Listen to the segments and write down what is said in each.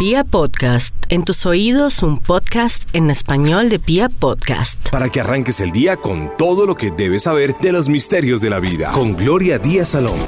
Pia Podcast, en tus oídos un podcast en español de Pia Podcast. Para que arranques el día con todo lo que debes saber de los misterios de la vida. Con Gloria Díaz Salón.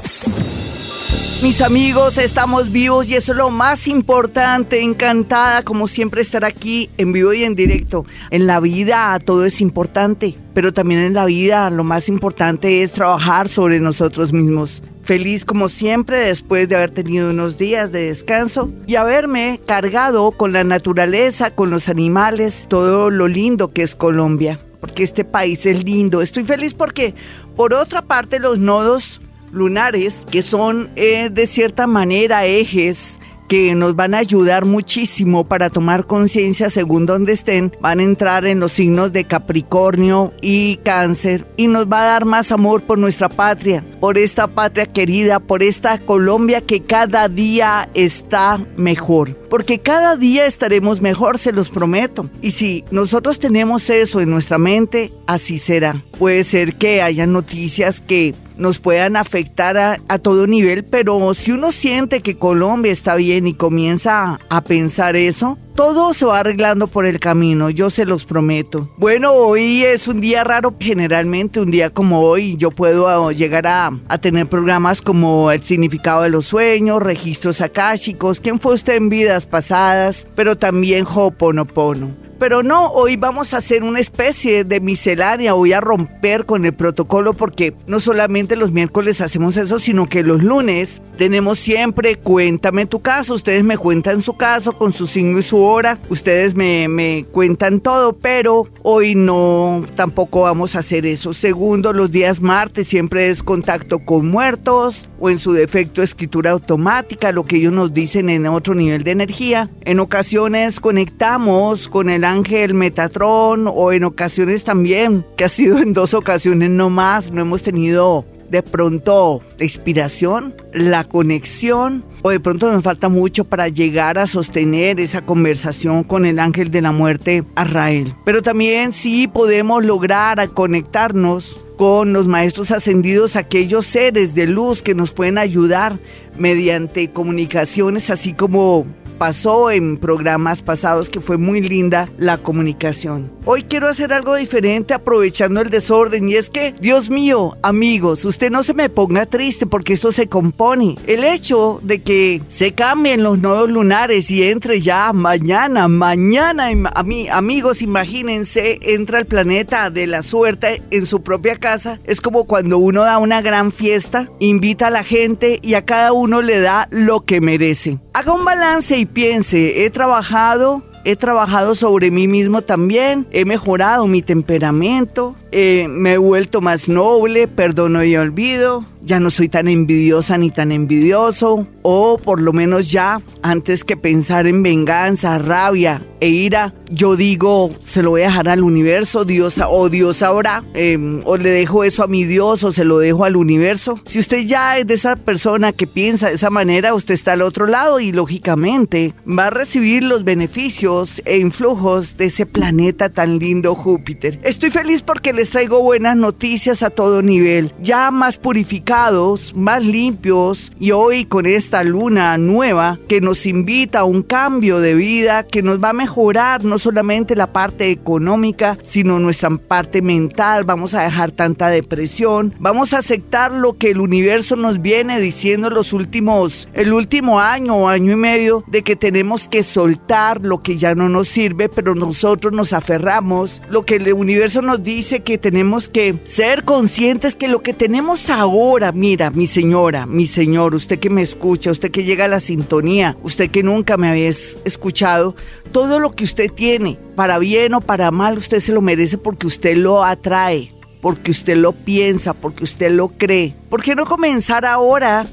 Mis amigos, estamos vivos y eso es lo más importante. Encantada, como siempre, estar aquí en vivo y en directo. En la vida todo es importante, pero también en la vida lo más importante es trabajar sobre nosotros mismos. Feliz como siempre después de haber tenido unos días de descanso y haberme cargado con la naturaleza, con los animales, todo lo lindo que es Colombia, porque este país es lindo. Estoy feliz porque, por otra parte, los nodos lunares, que son eh, de cierta manera ejes que nos van a ayudar muchísimo para tomar conciencia según donde estén, van a entrar en los signos de Capricornio y Cáncer y nos va a dar más amor por nuestra patria, por esta patria querida, por esta Colombia que cada día está mejor, porque cada día estaremos mejor, se los prometo. Y si nosotros tenemos eso en nuestra mente, así será. Puede ser que haya noticias que nos puedan afectar a, todo nivel, pero si uno siente que Colombia está bien y comienza a, pensar eso, todo se va arreglando por el camino, yo se los prometo. Bueno, hoy es un día raro, generalmente un día como hoy yo puedo llegar a, tener programas como el significado de los sueños, registros akáshicos, quién fue usted en vidas pasadas, pero también Ho'oponopono pero no, hoy vamos a hacer una especie de miscelánea, voy a romper con el protocolo porque no solamente los miércoles hacemos eso, sino que los lunes tenemos siempre cuéntame tu caso, ustedes me cuentan su caso con su signo y su hora, ustedes me, me cuentan todo, pero hoy no, tampoco vamos a hacer eso. Segundo, los días martes siempre es contacto con muertos o en su defecto escritura automática, lo que ellos nos dicen en otro nivel de energía. En ocasiones conectamos con el ángel Metatron o en ocasiones también, que ha sido en dos ocasiones no más, no hemos tenido de pronto la inspiración, la conexión, o de pronto nos falta mucho para llegar a sostener esa conversación con el ángel de la muerte, Arrael. Pero también sí podemos lograr conectarnos con los maestros ascendidos, aquellos seres de luz que nos pueden ayudar mediante comunicaciones, así como pasó en programas pasados que fue muy linda la comunicación. Hoy quiero hacer algo diferente aprovechando el desorden y es que, Dios mío, amigos, usted no se me ponga triste porque esto se compone. El hecho de que se cambien los nodos lunares y entre ya mañana, mañana, a mí, amigos, imagínense, entra el planeta de la suerte en su propia casa. Es como cuando uno da una gran fiesta, invita a la gente y a cada uno le da lo que merece. Haga un balance y piense, he trabajado, he trabajado sobre mí mismo también, he mejorado mi temperamento, eh, me he vuelto más noble, perdono y olvido, ya no soy tan envidiosa ni tan envidioso, o por lo menos ya, antes que pensar en venganza, rabia e ira, yo digo, se lo voy a dejar al universo, Dios, o Dios sabrá, em, o le dejo eso a mi Dios, o se lo dejo al universo. Si usted ya es de esa persona que piensa de esa manera, usted está al otro lado y lógicamente va a recibir los beneficios e influjos de ese planeta tan lindo Júpiter. Estoy feliz porque les traigo buenas noticias a todo nivel, ya más purificados más limpios y hoy con esta luna nueva que nos invita a un cambio de vida que nos va a mejorar no solamente la parte económica, sino nuestra parte mental. Vamos a dejar tanta depresión, vamos a aceptar lo que el universo nos viene diciendo los últimos, el último año o año y medio de que tenemos que soltar lo que ya no nos sirve, pero nosotros nos aferramos. Lo que el universo nos dice que tenemos que ser conscientes que lo que tenemos ahora mira, mi señora, mi señor, usted que me escucha, usted que llega a la sintonía, usted que nunca me había escuchado, todo lo que usted tiene, para bien o para mal, usted se lo merece porque usted lo atrae, porque usted lo piensa, porque usted lo cree. ¿Por qué no comenzar ahora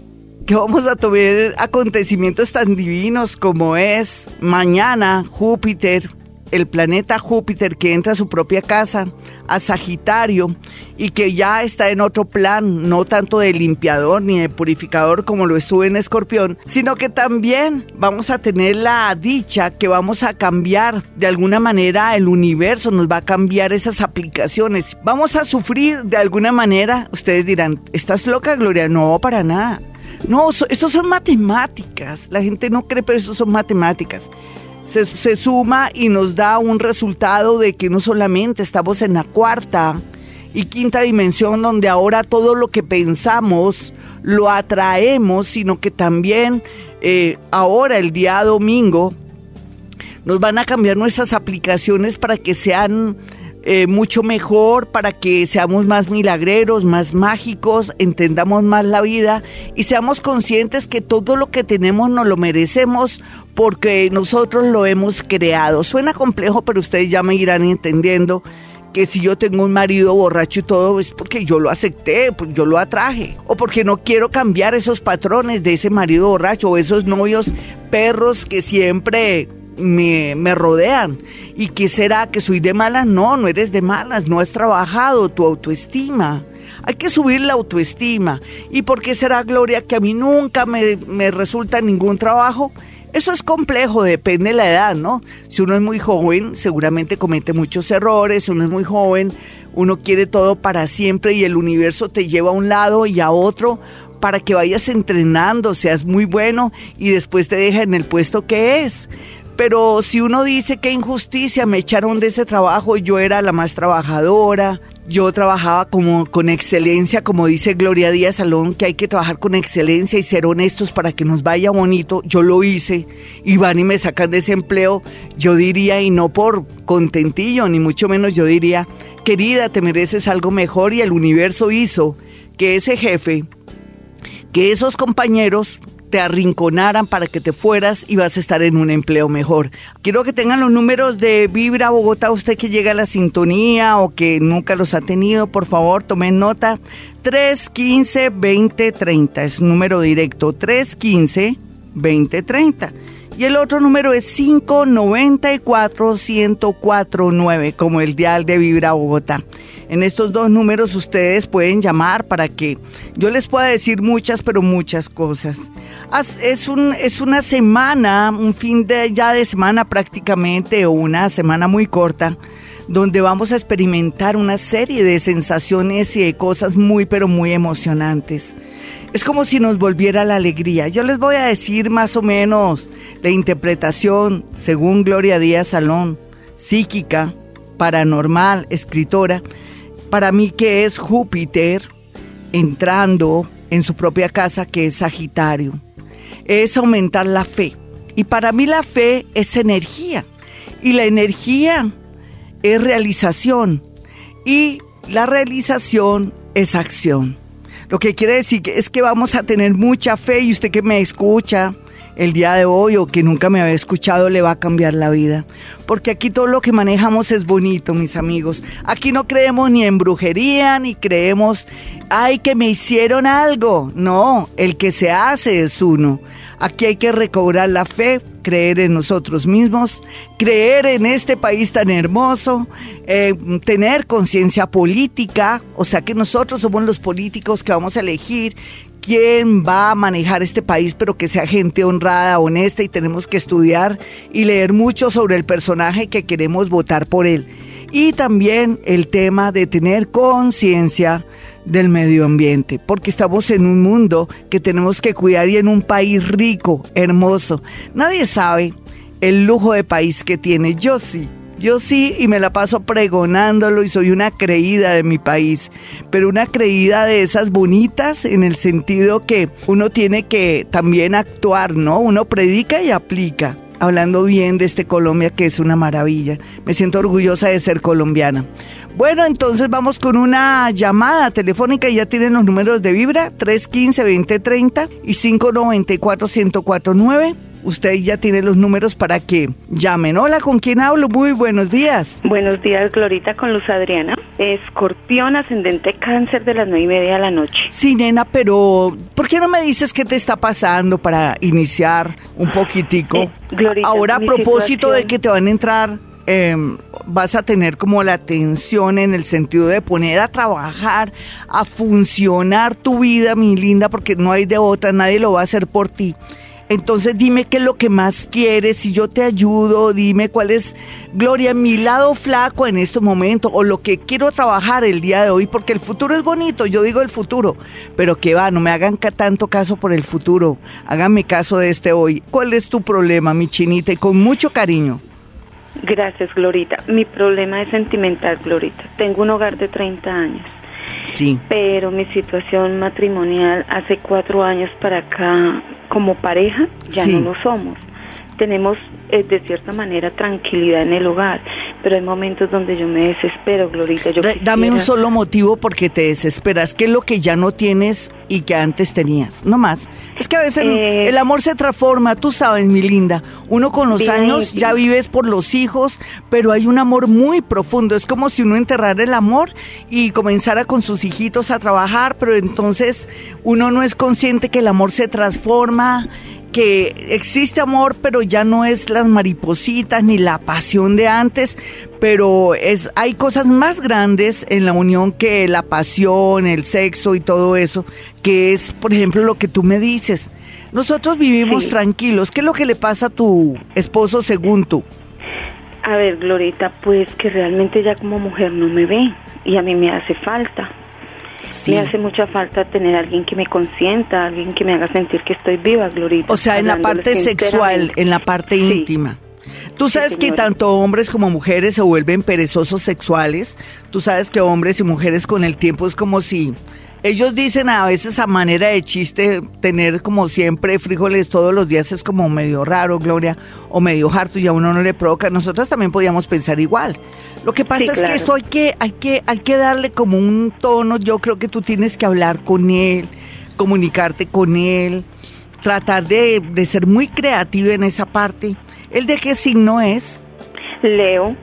que vamos a tener acontecimientos tan divinos como es mañana Júpiter el planeta Júpiter que entra a su propia casa, a Sagitario, y que ya está en otro plan, no tanto de limpiador ni de purificador como lo estuve en Escorpión, sino que también vamos a tener la dicha que vamos a cambiar de alguna manera el universo, nos va a cambiar esas aplicaciones. Vamos a sufrir de alguna manera, ustedes dirán, ¿estás loca, Gloria? No, para nada No, esto son matemáticas. La gente no cree, pero esto son matemáticas. Se, suma y nos da un resultado de que no solamente estamos en la cuarta y quinta dimensión donde ahora todo lo que pensamos lo atraemos, sino que también eh, ahora el día domingo nos van a cambiar nuestras aplicaciones para que sean eh, mucho mejor, para que seamos más milagreros, más mágicos, entendamos más la vida y seamos conscientes que todo lo que tenemos nos lo merecemos porque nosotros lo hemos creado. Suena complejo, pero ustedes ya me irán entendiendo que si yo tengo un marido borracho y todo es porque yo lo acepté, porque yo lo atraje, o porque no quiero cambiar esos patrones de ese marido borracho o esos novios perros que siempre me, rodean. ¿Y qué será? ¿Que soy de malas? No, no eres de malas, no has trabajado tu autoestima. Hay que subir la autoestima. ¿Y por qué será, Gloria, que a mí nunca me, me resulta ningún trabajo? Eso es complejo, depende de la edad, ¿no? Si uno es muy joven, seguramente comete muchos errores, uno es muy joven, uno quiere todo para siempre y el universo te lleva a un lado y a otro para que vayas entrenando, seas muy bueno y después te deja en el puesto que es. Pero si uno dice que injusticia, me echaron de ese trabajo, yo era la más trabajadora, yo trabajaba como con excelencia, como dice Gloria Díaz Salón, que hay que trabajar con excelencia y ser honestos para que nos vaya bonito. Yo lo hice y van y me sacan de ese empleo. Yo diría, y no por contentillo, ni mucho menos yo diría, querida, te mereces algo mejor y el universo hizo que ese jefe, que esos compañeros te arrinconaran para que te fueras y vas a estar en un empleo mejor. Quiero que tengan los números de Vibra Bogotá, usted que llega a la sintonía o que nunca los ha tenido, por favor, tomen nota. 315-2030 es número directo, 315-2030. Y el otro número es 594-1049, como el dial de Vibra Bogotá. En estos dos números ustedes pueden llamar para que yo les pueda decir muchas, pero muchas cosas. Es, un, es una semana, un fin de ya de semana prácticamente, o una semana muy corta, donde vamos a experimentar una serie de sensaciones y de cosas muy, pero muy emocionantes. Es como si nos volviera la alegría. Yo les voy a decir más o menos la interpretación, según Gloria Díaz Salón, psíquica, paranormal, escritora, para mí que es Júpiter entrando en su propia casa, que es Sagitario es aumentar la fe. Y para mí la fe es energía. Y la energía es realización. Y la realización es acción. Lo que quiere decir es que vamos a tener mucha fe y usted que me escucha el día de hoy o que nunca me había escuchado le va a cambiar la vida. Porque aquí todo lo que manejamos es bonito, mis amigos. Aquí no creemos ni en brujería, ni creemos, ay, que me hicieron algo. No, el que se hace es uno. Aquí hay que recobrar la fe, creer en nosotros mismos, creer en este país tan hermoso, eh, tener conciencia política, o sea que nosotros somos los políticos que vamos a elegir quién va a manejar este país, pero que sea gente honrada, honesta y tenemos que estudiar y leer mucho sobre el personaje que queremos votar por él. Y también el tema de tener conciencia del medio ambiente, porque estamos en un mundo que tenemos que cuidar y en un país rico, hermoso. Nadie sabe el lujo de país que tiene. Yo sí. Yo sí y me la paso pregonándolo y soy una creída de mi país, pero una creída de esas bonitas en el sentido que uno tiene que también actuar, ¿no? Uno predica y aplica hablando bien de este Colombia que es una maravilla. Me siento orgullosa de ser colombiana. Bueno, entonces vamos con una llamada telefónica. Ya tienen los números de Vibra, 315-2030 y 594-1049 usted ya tiene los números para que llamen. Hola, ¿con quién hablo? Muy buenos días. Buenos días, Glorita, con Luz Adriana. Escorpión ascendente cáncer de las nueve y media de la noche. Sí, nena, pero ¿por qué no me dices qué te está pasando para iniciar un poquitico? Eh, Ahora, a propósito de que te van a entrar Em, vas a tener como la atención en el sentido de poner a trabajar, a funcionar tu vida, mi linda, porque no hay de otra, nadie lo va a hacer por ti. Entonces dime qué es lo que más quieres, si yo te ayudo, dime cuál es, Gloria, mi lado flaco en este momento o lo que quiero trabajar el día de hoy, porque el futuro es bonito, yo digo el futuro, pero que va, no me hagan tanto caso por el futuro, háganme caso de este hoy. ¿Cuál es tu problema, mi chinita? Y con mucho cariño. Gracias, Glorita. Mi problema es sentimental, Glorita. Tengo un hogar de 30 años. Sí. Pero mi situación matrimonial hace cuatro años para acá, como pareja, ya no lo somos. Tenemos eh, de cierta manera tranquilidad en el hogar, pero hay momentos donde yo me desespero, Glorita. Yo Dame un solo motivo porque te desesperas. ¿Qué es lo que ya no tienes y que antes tenías? No más. Es que a veces eh, el amor se transforma, tú sabes, mi linda. Uno con los años ya vives por los hijos, pero hay un amor muy profundo. Es como si uno enterrara el amor y comenzara con sus hijitos a trabajar, pero entonces uno no es consciente que el amor se transforma que existe amor, pero ya no es las maripositas ni la pasión de antes, pero es hay cosas más grandes en la unión que la pasión, el sexo y todo eso, que es, por ejemplo, lo que tú me dices. Nosotros vivimos tranquilos. ¿Qué es lo que le pasa a tu esposo según tú? A ver, Glorita, pues que realmente ya como mujer no me ve y a mí me hace falta. Me hace mucha falta tener alguien que me consienta, alguien que me haga sentir que estoy viva, Glorita. O sea, en la parte sexual, en la parte íntima. Tú sabes que tanto hombres como mujeres se vuelven perezosos sexuales. Tú sabes que hombres y mujeres con el tiempo es como si ellos dicen a veces a manera de chiste tener como siempre frijoles todos los días es como medio raro, Gloria, o medio harto y a uno no le provoca. Nosotros también podíamos pensar igual. Lo que pasa es que esto hay que, hay que, hay que darle como un tono. Yo creo que tú tienes que hablar con él, comunicarte con él, tratar de, de ser muy creativo en esa parte. ¿El de qué signo es? Leo.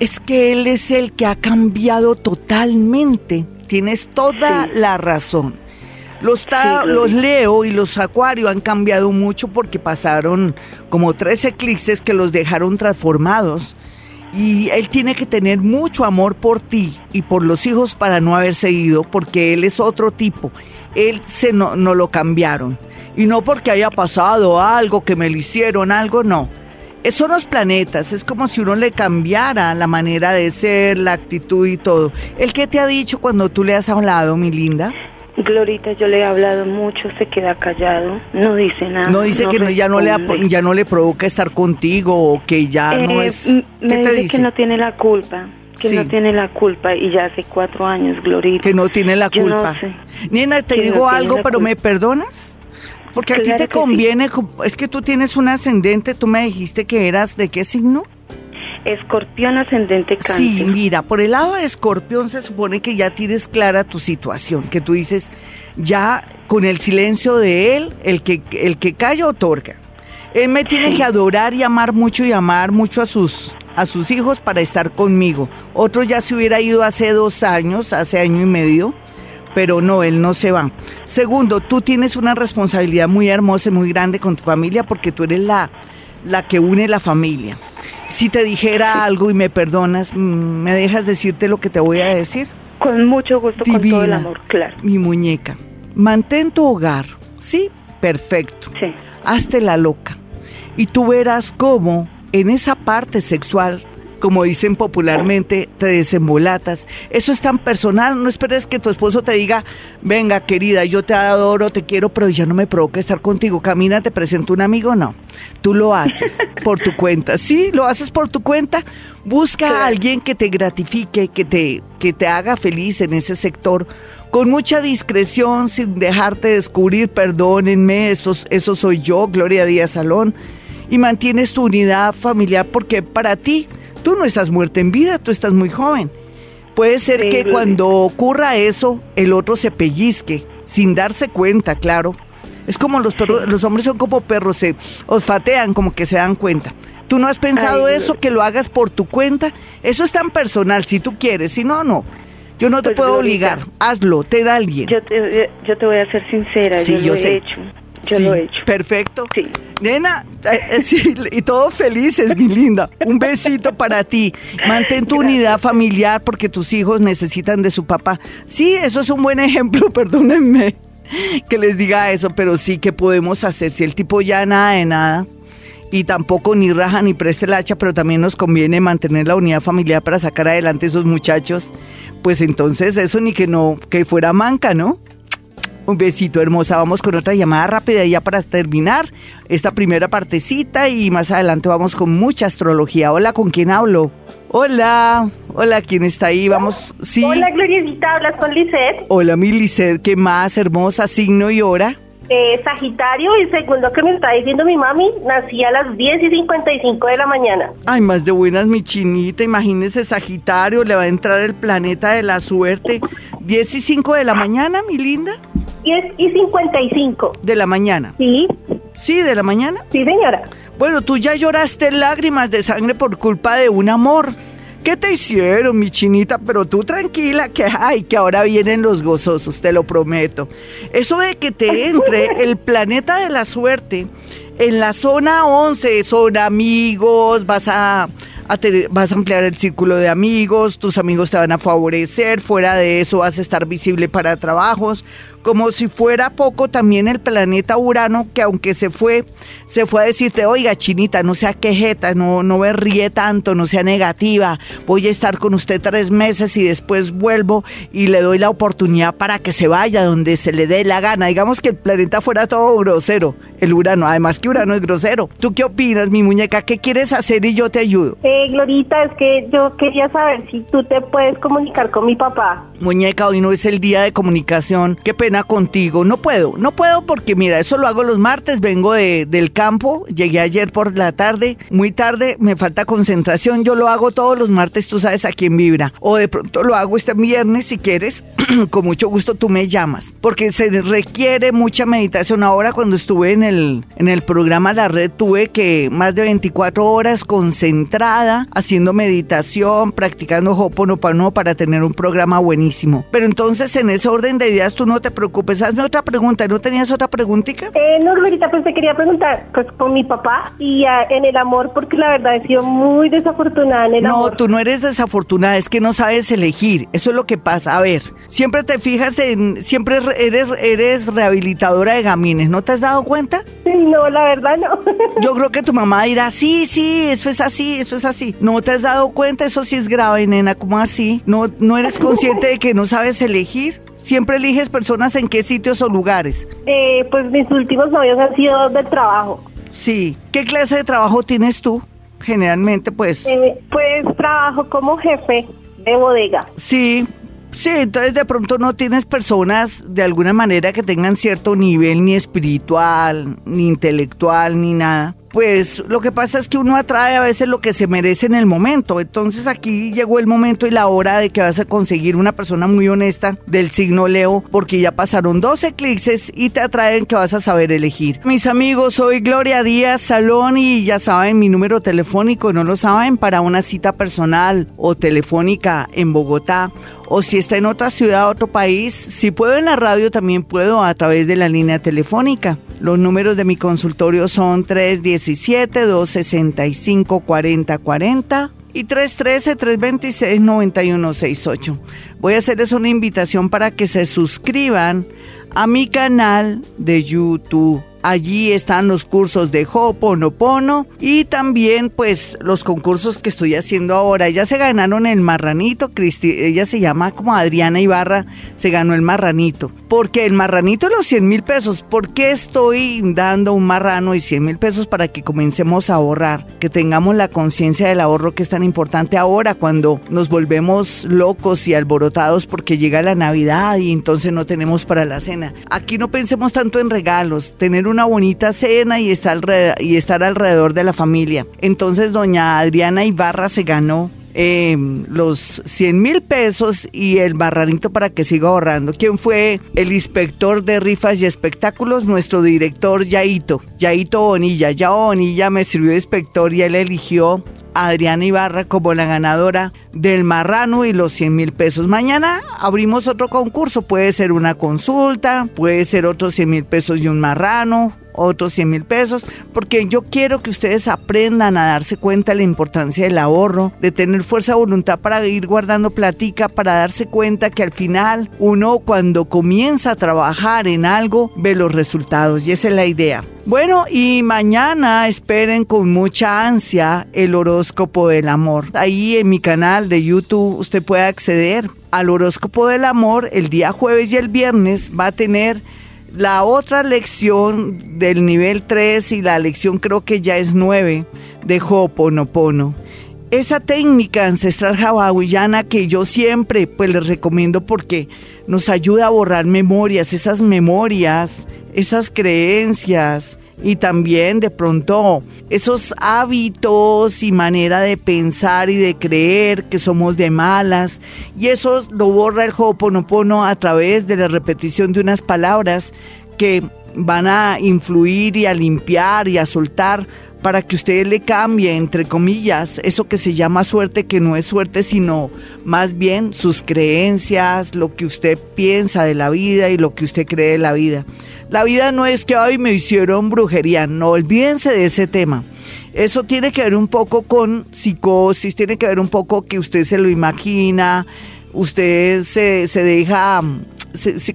Es que él es el que ha cambiado totalmente tienes toda la razón. Los, los Leo y los Acuario han cambiado mucho porque pasaron como tres eclipses que los dejaron transformados. Y él tiene que tener mucho amor por ti y por los hijos para no haber seguido, porque él es otro tipo. Él se no, no lo cambiaron. Y no porque haya pasado algo, que me lo hicieron, algo, no son los planetas, es como si uno le cambiara la manera de ser, la actitud y todo. ¿El qué te ha dicho cuando tú le has hablado, mi linda? Glorita, yo le he hablado mucho, se queda callado, no dice nada. No dice que ya no le ya no le provoca estar contigo o que ya no eh, es. ¿Qué me te dice, que no tiene la culpa, que no tiene la culpa y ya hace cuatro años, Glorita. Que no tiene la culpa. Nena, te digo algo, pero ¿me perdonas? Porque a ti te conviene, es que tú tienes un ascendente, tú me dijiste que eras de qué signo? Escorpión ascendente cáncer. Sí, mira, por el lado de escorpión se supone que ya tienes clara tu situación, que tú dices, ya con el silencio de él, el que, el que calla otorga. Él me tiene que adorar y amar mucho y amar mucho a sus, a sus hijos para estar conmigo. Otro ya se hubiera ido hace dos años, hace año y medio pero no, él no se va. Segundo, tú tienes una responsabilidad muy hermosa y muy grande con tu familia porque tú eres la, la que une la familia. Si te dijera algo y me perdonas, mm, ¿me dejas decirte lo que te voy a decir? Con mucho gusto, con todo el amor, claro. Mi muñeca, mantén tu hogar, ¿sí? Perfecto. Sí. Hazte la loca. Y tú verás cómo en esa parte sexual como dicen popularmente, te desembolatas. Eso es tan personal, no esperes que tu esposo te diga, venga querida, yo te adoro, te quiero, pero ya no me provoca estar contigo. Camina, te presento un amigo, no. Tú lo haces por tu cuenta. Sí, lo haces por tu cuenta. Busca a alguien que te gratifique, que te, que te haga feliz en ese sector, con mucha discreción, sin dejarte descubrir, perdónenme, eso, eso soy yo, Gloria Díaz Salón, y mantienes tu unidad familiar porque para ti Tú no estás muerta en vida, tú estás muy joven. Puede ser que cuando ocurra eso, el otro se pellizque, sin darse cuenta, claro. Es como los perros, los hombres son como perros, se olfatean, como que se dan cuenta. ¿Tú no has pensado eso, que lo hagas por tu cuenta? Eso es tan personal, si tú quieres, si no, no. Yo no te pues, puedo obligar, hazlo, te da alguien. Yo te, yo te voy a ser sincera, yo, lo he hecho. Yo lo he hecho. Perfecto. Sí. Nena, eh, eh, sí, y todos felices, mi linda. Un besito para ti. Mantén tu unidad familiar porque tus hijos necesitan de su papá. Sí, eso es un buen ejemplo, perdónenme. que les diga eso, pero sí que podemos hacer si el tipo ya nada de nada y tampoco ni raja ni preste el hacha, pero también nos conviene mantener la unidad familiar para sacar adelante esos muchachos, pues entonces eso ni que no, que fuera manca, ¿no? Un besito hermosa. Vamos con otra llamada rápida ya para terminar esta primera partecita y más adelante vamos con mucha astrología. Hola, ¿con quién hablo? Hola, hola, ¿quién está ahí? Vamos, sí. Hola, Gloriosita, hablas con Lisette. Hola, mi Lisette, ¿qué más? Hermosa, signo y hora. Eh, Sagitario, y según lo que me está diciendo mi mami, nací a las 10 y 55 de la mañana. Ay, más de buenas, mi chinita. Imagínese, Sagitario, le va a entrar el planeta de la suerte. 10 y 5 de la mañana, mi linda. 10 y 55. De la mañana. Sí. Sí, de la mañana. Sí, señora. Bueno, tú ya lloraste lágrimas de sangre por culpa de un amor. ¿Qué te hicieron, mi chinita? Pero tú tranquila, que ay, que ahora vienen los gozosos, te lo prometo. Eso de que te entre el planeta de la suerte en la zona 11, son amigos, vas a vas a ampliar el círculo de amigos, tus amigos te van a favorecer, fuera de eso vas a estar visible para trabajos, como si fuera poco también el planeta Urano, que aunque se fue, se fue a decirte, oiga, chinita, no sea quejeta, no, no me ríe tanto, no sea negativa, voy a estar con usted tres meses y después vuelvo y le doy la oportunidad para que se vaya donde se le dé la gana. Digamos que el planeta fuera todo grosero, el Urano, además que Urano es grosero. ¿Tú qué opinas, mi muñeca? ¿Qué quieres hacer y yo te ayudo? Eh, Glorita, es que yo quería saber si tú te puedes comunicar con mi papá. Muñeca, hoy no es el día de comunicación. Qué pena contigo. No puedo, no puedo porque mira, eso lo hago los martes, vengo de, del campo, llegué ayer por la tarde, muy tarde, me falta concentración, yo lo hago todos los martes, tú sabes, aquí en Vibra. O de pronto lo hago este viernes, si quieres, con mucho gusto tú me llamas, porque se requiere mucha meditación. Ahora cuando estuve en el, en el programa La Red, tuve que más de 24 horas concentrada, haciendo meditación, practicando Hoponopono para tener un programa buenísimo. Pero entonces en ese orden de ideas tú no te preocupes. Hazme otra pregunta. ¿No tenías otra preguntita? Eh, no, Glorita, pues te quería preguntar pues, con mi papá y ah, en el amor, porque la verdad he sido muy desafortunada en el amor. No, tú no eres desafortunada, es que no sabes elegir. Eso es lo que pasa. A ver, siempre te fijas en, siempre eres, eres rehabilitadora de gamines. ¿No te has dado cuenta? Sí, no, la verdad no. Yo creo que tu mamá dirá, sí, sí, eso es así, eso es así. ¿No te has dado cuenta? Eso sí es grave, nena. ¿Cómo así? ¿No, no eres consciente de que no sabes elegir? ¿Siempre eliges personas en qué sitios o lugares? Eh, pues mis últimos novios han sido del trabajo. Sí. ¿Qué clase de trabajo tienes tú? Generalmente, pues. Eh, pues trabajo como jefe de bodega. Sí. Sí, entonces de pronto no tienes personas de alguna manera que tengan cierto nivel ni espiritual, ni intelectual, ni nada pues lo que pasa es que uno atrae a veces lo que se merece en el momento. Entonces aquí llegó el momento y la hora de que vas a conseguir una persona muy honesta del signo Leo, porque ya pasaron dos eclipses y te atraen que vas a saber elegir. Mis amigos, soy Gloria Díaz Salón y ya saben mi número telefónico, no lo saben, para una cita personal o telefónica en Bogotá o si está en otra ciudad, otro país, si puedo en la radio también puedo a través de la línea telefónica. Los números de mi consultorio son 317-265-4040 y 313-326-9168. Voy a hacerles una invitación para que se suscriban a mi canal de YouTube Allí están los cursos de Ho'oponopono y también pues los concursos que estoy haciendo ahora. Ya se ganaron el marranito, Cristi, ella se llama como Adriana Ibarra, se ganó el marranito. Porque el marranito los 100 mil pesos, ¿por qué estoy dando un marrano y 100 mil pesos para que comencemos a ahorrar? Que tengamos la conciencia del ahorro que es tan importante ahora cuando nos volvemos locos y alborotados porque llega la Navidad y entonces no tenemos para la cena. Aquí no pensemos tanto en regalos, tener una bonita cena y estar, alrededor de la familia. Entonces doña Adriana Ibarra se ganó em, los 100 mil pesos y el barranito para que siga ahorrando. ¿Quién fue el inspector de rifas y espectáculos? Nuestro director Yaito, Yaito Bonilla. Ya Bonilla me sirvió de inspector y él eligió Adriana Ibarra como la ganadora del marrano y los 100 mil pesos. Mañana abrimos otro concurso, puede ser una consulta, puede ser otros 100 mil pesos y un marrano otros 100 mil pesos, porque yo quiero que ustedes aprendan a darse cuenta de la importancia del ahorro, de tener fuerza de voluntad para ir guardando platica, para darse cuenta que al final uno cuando comienza a trabajar en algo ve los resultados y esa es la idea. Bueno, y mañana esperen con mucha ansia el horóscopo del amor. Ahí en mi canal de YouTube usted puede acceder al horóscopo del amor el día jueves y el viernes. Va a tener la otra lección del nivel 3 y la lección creo que ya es 9 de Ho'oponopono. Esa técnica ancestral hawaiana que yo siempre pues les recomiendo porque nos ayuda a borrar memorias, esas memorias, esas creencias, y también de pronto esos hábitos y manera de pensar y de creer que somos de malas y eso lo borra el Ho'oponopono a través de la repetición de unas palabras que van a influir y a limpiar y a soltar para que usted le cambie, entre comillas, eso que se llama suerte, que no es suerte, sino más bien sus creencias, lo que usted piensa de la vida y lo que usted cree de la vida. La vida no es que hoy me hicieron brujería, no olvídense de ese tema. Eso tiene que ver un poco con psicosis, tiene que ver un poco que usted se lo imagina, usted se, se deja,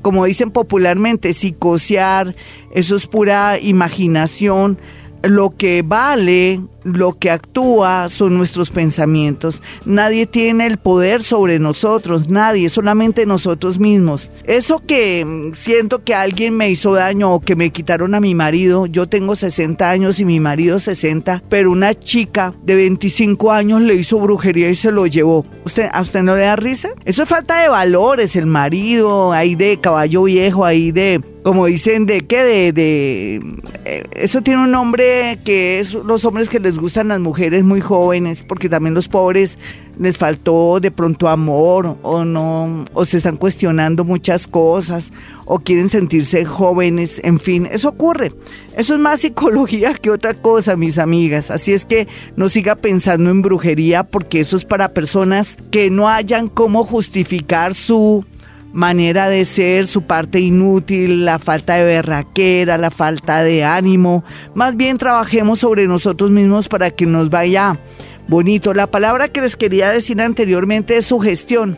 como dicen popularmente, psicosear, eso es pura imaginación lo que vale, lo que actúa son nuestros pensamientos. Nadie tiene el poder sobre nosotros, nadie, solamente nosotros mismos. Eso que mm, siento que alguien me hizo daño o que me quitaron a mi marido, yo tengo 60 años y mi marido 60, pero una chica de 25 años le hizo brujería y se lo llevó. ¿Usted, ¿A usted no le da risa? Eso es falta de valores, el marido, ahí de caballo viejo, ahí de como dicen, de qué, de, de, eh, eso tiene un nombre que es los hombres que les gustan las mujeres muy jóvenes, porque también los pobres les faltó de pronto amor o no, o se están cuestionando muchas cosas, o quieren sentirse jóvenes, en fin, eso ocurre. Eso es más psicología que otra cosa, mis amigas. Así es que no siga pensando en brujería, porque eso es para personas que no hayan cómo justificar su manera de ser, su parte inútil, la falta de berraquera, la falta de ánimo. Más bien trabajemos sobre nosotros mismos para que nos vaya bonito. La palabra que les quería decir anteriormente es sugestión.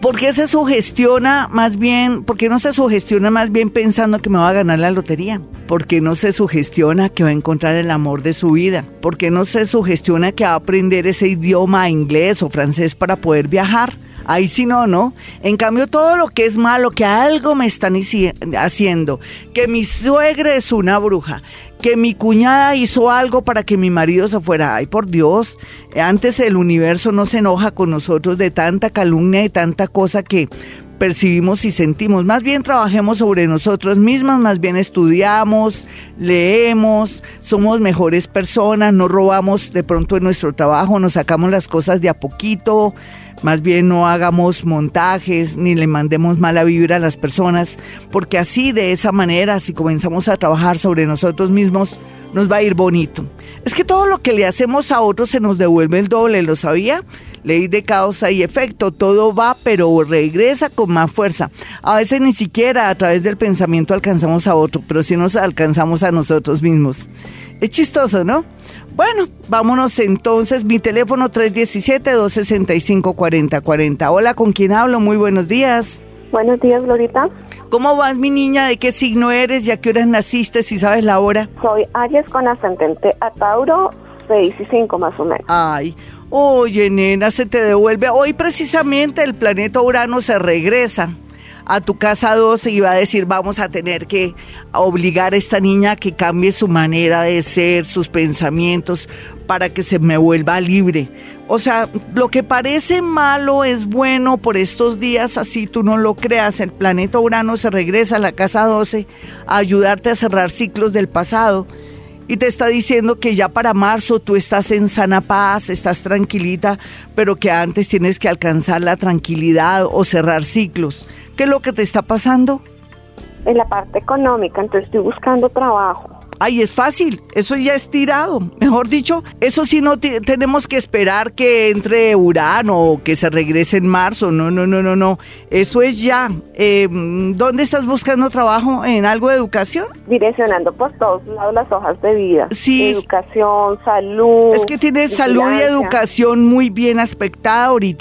¿Por qué se sugestiona más bien, por qué no se sugestiona más bien pensando que me va a ganar la lotería? ¿Por qué no se sugestiona que va a encontrar el amor de su vida? ¿Por qué no se sugestiona que va a aprender ese idioma inglés o francés para poder viajar? Ahí sí no, ¿no? En cambio, todo lo que es malo, que algo me están haciendo, que mi suegra es una bruja, que mi cuñada hizo algo para que mi marido se fuera. Ay, por Dios, antes el universo no se enoja con nosotros de tanta calumnia y tanta cosa que percibimos y sentimos. Más bien trabajemos sobre nosotros mismos, más bien estudiamos, leemos, somos mejores personas, no robamos de pronto en nuestro trabajo, nos sacamos las cosas de a poquito, más bien no hagamos montajes ni le mandemos mala vibra a las personas, porque así de esa manera, si comenzamos a trabajar sobre nosotros mismos, nos va a ir bonito. Es que todo lo que le hacemos a otros se nos devuelve el doble, ¿lo sabía? Ley de causa y efecto, todo va pero regresa con más fuerza. A veces ni siquiera a través del pensamiento alcanzamos a otro, pero sí nos alcanzamos a nosotros mismos. Es chistoso, ¿no? Bueno, vámonos entonces. Mi teléfono 317-265-4040. Hola, ¿con quién hablo? Muy buenos días. Buenos días, Glorita. ¿Cómo vas, mi niña? ¿De qué signo eres y a qué horas naciste, si sabes la hora? Soy Aries con ascendente a Tauro, 6 y 5 más o menos. Ay, oye, nena, se te devuelve. Hoy precisamente el planeta Urano se regresa a tu casa 12 y va a decir, vamos a tener que obligar a esta niña a que cambie su manera de ser, sus pensamientos, para que se me vuelva libre. O sea, lo que parece malo es bueno por estos días, así tú no lo creas. El planeta Urano se regresa a la casa 12 a ayudarte a cerrar ciclos del pasado y te está diciendo que ya para marzo tú estás en sana paz, estás tranquilita, pero que antes tienes que alcanzar la tranquilidad o cerrar ciclos. ¿Qué es lo que te está pasando? En la parte económica, entonces estoy buscando trabajo. Ay, es fácil, eso ya es tirado. Mejor dicho, eso sí no tenemos que esperar que entre Urano o que se regrese en marzo. No, no, no, no, no. Eso es ya. Eh, ¿Dónde estás buscando trabajo? ¿En algo de educación? Direccionando por todos lados las hojas de vida. Sí. Educación, salud. Es que tienes salud y educación muy bien aspectada ahorita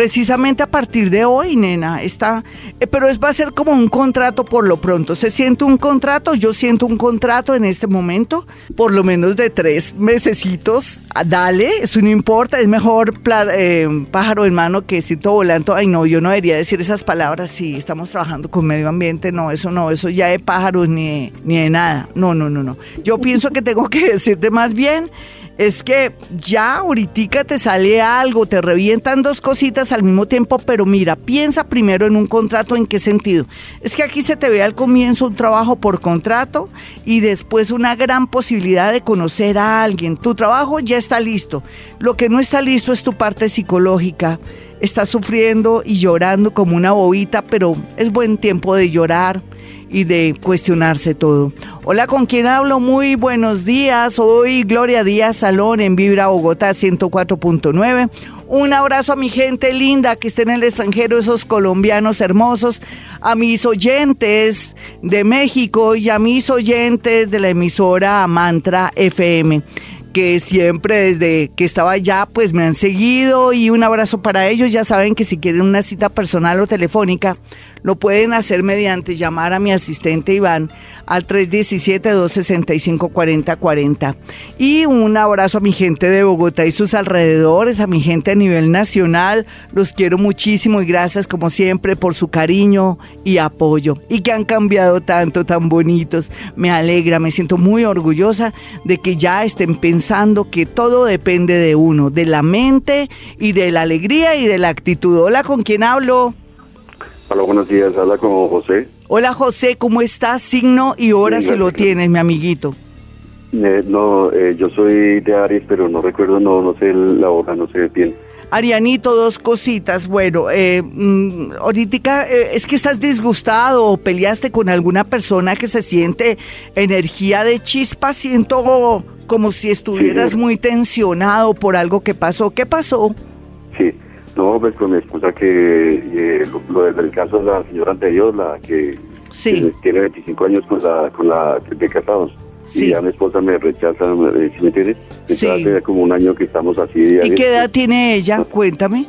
precisamente a partir de hoy, nena. Está, eh, pero es, va a ser como un contrato por lo pronto. ¿Se siente un contrato? Yo siento un contrato en este momento, por lo menos de tres mesecitos. Ah, dale, eso no importa. Es mejor eh, pájaro en mano que siento volando. Ay, no, yo no debería decir esas palabras si estamos trabajando con medio ambiente. No, eso no, eso ya de pájaros ni, ni de nada. No, no, no, no. Yo pienso que tengo que decirte más bien es que ya ahorita te sale algo, te revientan dos cositas al mismo tiempo, pero mira, piensa primero en un contrato, ¿en qué sentido? Es que aquí se te ve al comienzo un trabajo por contrato y después una gran posibilidad de conocer a alguien. Tu trabajo ya está listo. Lo que no está listo es tu parte psicológica. Estás sufriendo y llorando como una bobita, pero es buen tiempo de llorar y de cuestionarse todo. Hola, ¿con quién hablo? Muy buenos días. Hoy Gloria Díaz Salón en Vibra Bogotá 104.9. Un abrazo a mi gente linda que está en el extranjero, esos colombianos hermosos, a mis oyentes de México y a mis oyentes de la emisora Mantra FM que siempre desde que estaba allá pues me han seguido y un abrazo para ellos. Ya saben que si quieren una cita personal o telefónica lo pueden hacer mediante llamar a mi asistente Iván al 317-265-4040. Y un abrazo a mi gente de Bogotá y sus alrededores, a mi gente a nivel nacional. Los quiero muchísimo y gracias como siempre por su cariño y apoyo. Y que han cambiado tanto, tan bonitos. Me alegra, me siento muy orgullosa de que ya estén pensando que todo depende de uno, de la mente y de la alegría y de la actitud. Hola, ¿con quién hablo? Hola, buenos días. Habla con José. Hola, José, ¿cómo estás? Signo y hora si lo tienes, mi amiguito. Eh, no, eh, yo soy de Aries, pero no recuerdo, no, no sé la hora, no sé bien. Arianito, dos cositas. Bueno, eh, mm, ahorita es que estás disgustado o peleaste con alguna persona que se siente energía de chispa. Siento como si estuvieras muy tensionado por algo que pasó. ¿Qué pasó? Sí. No, pues con mi esposa que eh, lo, del caso de la señora anterior, la que tiene 25 años con la, con la de casados. Sí. Y ya mi esposa me rechaza, eh, ¿sí me entiendes? Sí. Hace como un año que estamos así. ¿Y qué edad tiene ella? Cuéntame.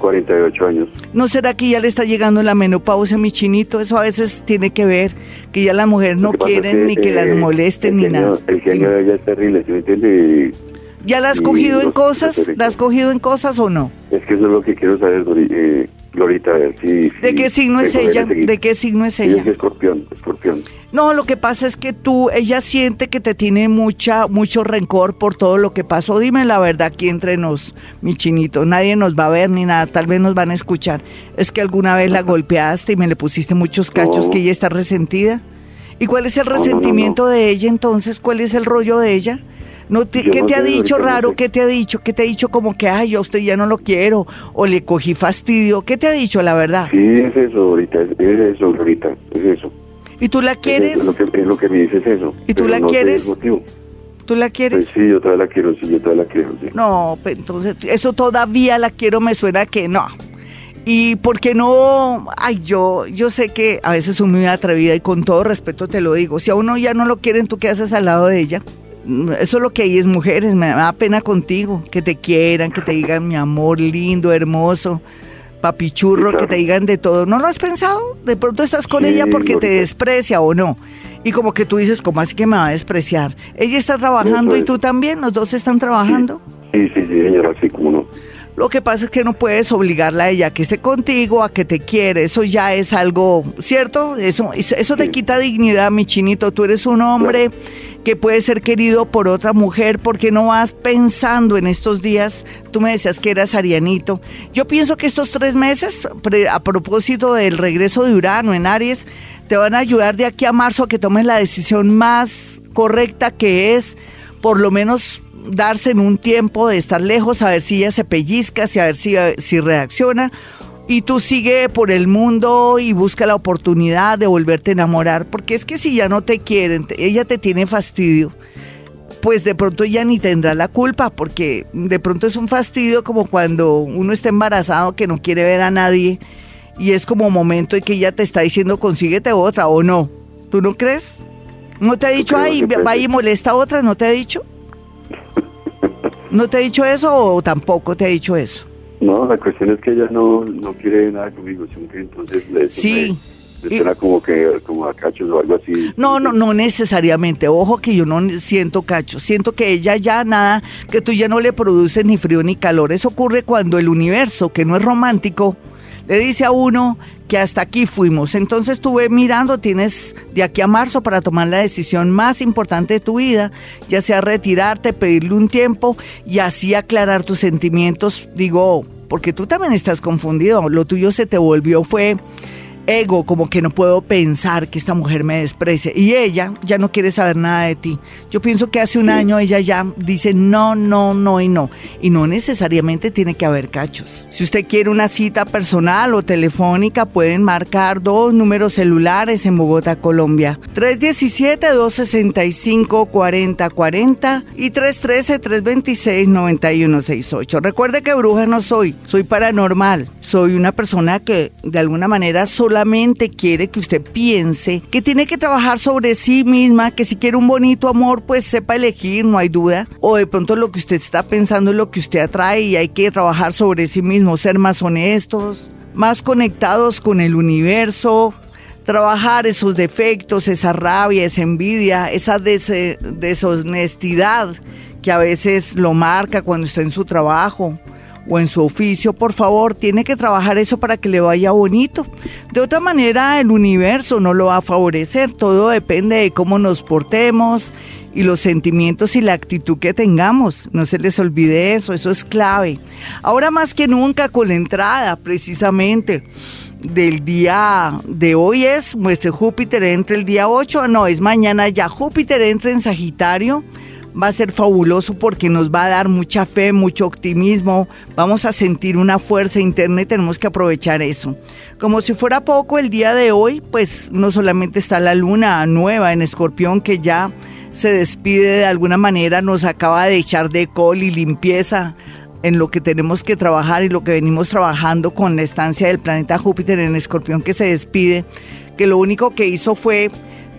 48 años. ¿No será que ya le está llegando la menopausia, mi chinito? Eso a veces tiene que ver, que ya las mujeres no quieren ni que las eh, molesten ni nada. El genio de ella es terrible, ¿sí me entiendes? ¿Ya la has cogido en cosas? ¿La has cogido en cosas o no? Es que eso es lo que quiero saber, eh, Glorita. Sí, ¿De qué signo es ella? ¿De qué signo es ella? es escorpión, escorpión. No, lo que pasa es que tú, ella siente que te tiene mucha, mucho rencor por todo lo que pasó. Dime la verdad aquí entre nos, mi chinito. Nadie nos va a ver ni nada, tal vez nos van a escuchar. Es que alguna vez la golpeaste y me le pusiste muchos cachos que ella está resentida. ¿Y cuál es el resentimiento de ella entonces? ¿Cuál es el rollo de ella? No ¿Qué te ha dicho raro? ¿Qué te ha dicho? ¿Qué te ha dicho como que, ay, yo a usted ya no lo quiero? ¿O le cogí fastidio? ¿Qué te ha dicho la verdad? Sí, es eso ahorita, es, eso ahorita, es eso. ¿Y tú la quieres? Es, lo, que, es lo que me dices eso. ¿Y tú la quieres? ¿Tú la quieres? Pues sí, yo todavía la quiero, sí, yo todavía la quiero, sí. No, pues entonces, eso todavía la quiero, me suena que no. Y porque no, ay, yo, yo sé que a veces soy muy atrevida y con todo respeto te lo digo. Si a uno ya no lo quieren, ¿tú qué haces al lado de ella? Eso es lo que hay es mujeres, me da pena contigo, que te quieran, que te digan mi amor lindo, hermoso, papichurro, que te digan de todo. ¿No lo has pensado? De pronto estás con ella porque te desprecia o no. Y como que tú dices, ¿cómo así que me va a despreciar? Ella está trabajando y tú también, los dos están trabajando. Sí, sí, sí, señora, así como no. Lo que pasa es que no puedes obligarla a ella a que esté contigo, a que te quiere. Eso ya es algo, ¿cierto? Eso, eso te quita dignidad, mi chinito. Tú eres un hombre que puede ser querido por otra mujer, porque no vas pensando en estos días, tú me decías que eras arianito, yo pienso que estos tres meses, a propósito del regreso de Urano en Aries, te van a ayudar de aquí a marzo a que tomes la decisión más correcta que es, por lo menos darse en un tiempo de estar lejos, a ver si ella se pellizca, a ver si, si reacciona y tú sigue por el mundo y busca la oportunidad de volverte a enamorar, porque es que si ya no te quieren, ella te tiene fastidio, pues de pronto ya ni tendrá la culpa, porque de pronto es un fastidio como cuando uno está embarazado que no quiere ver a nadie y es como momento en que ella te está diciendo consíguete otra o no. ¿Tú no crees? ¿No te ha dicho, ay, va y molesta a otra? ¿No te ha dicho? ¿No te ha dicho eso o tampoco te ha dicho eso? No, la cuestión es que ella no, no quiere nada conmigo, entonces le sí. suena como que como a cachos o algo así. No, no, no necesariamente. Ojo que yo no siento cachos. Siento que ella ya nada, que tú ya no le produces ni frío ni calor. Eso ocurre cuando el universo, que no es romántico, le dice a uno que hasta aquí fuimos. Entonces estuve mirando, tienes de aquí a marzo para tomar la decisión más importante de tu vida, ya sea retirarte, pedirle un tiempo y así aclarar tus sentimientos. Digo, porque tú también estás confundido, lo tuyo se te volvió fue ego, como que no puedo pensar que esta mujer me desprecie. Y ella ya no quiere saber nada de ti. Yo pienso que hace un año ella ya dice no, no, no y no. Y no necesariamente tiene que haber cachos. Si usted quiere una cita personal o telefónica, pueden marcar dos números celulares en Bogotá, Colombia. 317-265-4040 y 313-326-9168. Recuerde que bruja no soy, soy paranormal. Soy una persona que de alguna manera sola quiere que usted piense que tiene que trabajar sobre sí misma, que si quiere un bonito amor, pues sepa elegir, no hay duda. O de pronto lo que usted está pensando es lo que usted atrae y hay que trabajar sobre sí mismo, ser más honestos, más conectados con el universo, trabajar esos defectos, esa rabia, esa envidia, esa deshonestidad que a veces lo marca cuando está en su trabajo o en su oficio, por favor, tiene que trabajar eso para que le vaya bonito. De otra manera, el universo no lo va a favorecer, todo depende de cómo nos portemos y los sentimientos y la actitud que tengamos. No se les olvide eso, eso es clave. Ahora más que nunca con la entrada precisamente del día de hoy es, muestre Júpiter entre el día 8, no, es mañana ya, Júpiter entra en Sagitario va a ser fabuloso porque nos va a dar mucha fe, mucho optimismo, vamos a sentir una fuerza interna y tenemos que aprovechar eso. Como si fuera poco el día de hoy, pues no solamente está la luna nueva en escorpión que ya se despide de alguna manera, nos acaba de echar de col y limpieza en lo que tenemos que trabajar y lo que venimos trabajando con la estancia del planeta Júpiter en escorpión que se despide, que lo único que hizo fue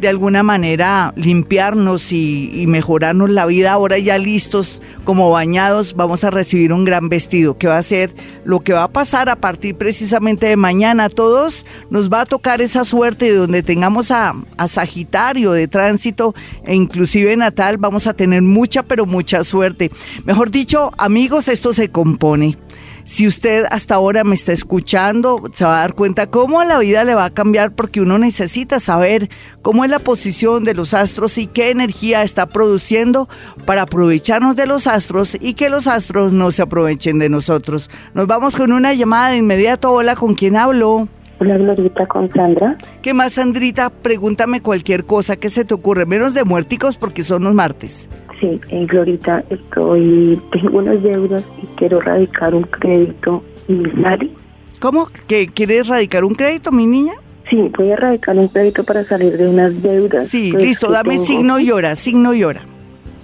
de alguna manera limpiarnos y, mejorarnos la vida. Ahora ya listos, como bañados, vamos a recibir un gran vestido, que va a ser lo que va a pasar a partir precisamente de mañana. Todos nos va a tocar esa suerte de donde tengamos a, a Sagitario de tránsito e inclusive Natal, vamos a tener mucha, pero mucha suerte. Mejor dicho, amigos, esto se compone. Si usted hasta ahora me está escuchando, se va a dar cuenta cómo la vida le va a cambiar porque uno necesita saber cómo es la posición de los astros y qué energía está produciendo para aprovecharnos de los astros y que los astros no se aprovechen de nosotros. Nos vamos con una llamada de inmediato. Hola, ¿con quién hablo? Hola, Glorita, con Sandra. ¿Qué más, Sandrita? Pregúntame cualquier cosa que se te ocurre, menos de muérticos porque son los martes. Sí, en Glorita estoy, tengo unas deudas y quiero radicar un crédito inicial. ¿Cómo? ¿Que quieres radicar un crédito, mi niña? Sí, voy a radicar un crédito para salir de unas deudas. Sí, pues, listo, dame signo y hora, signo y hora.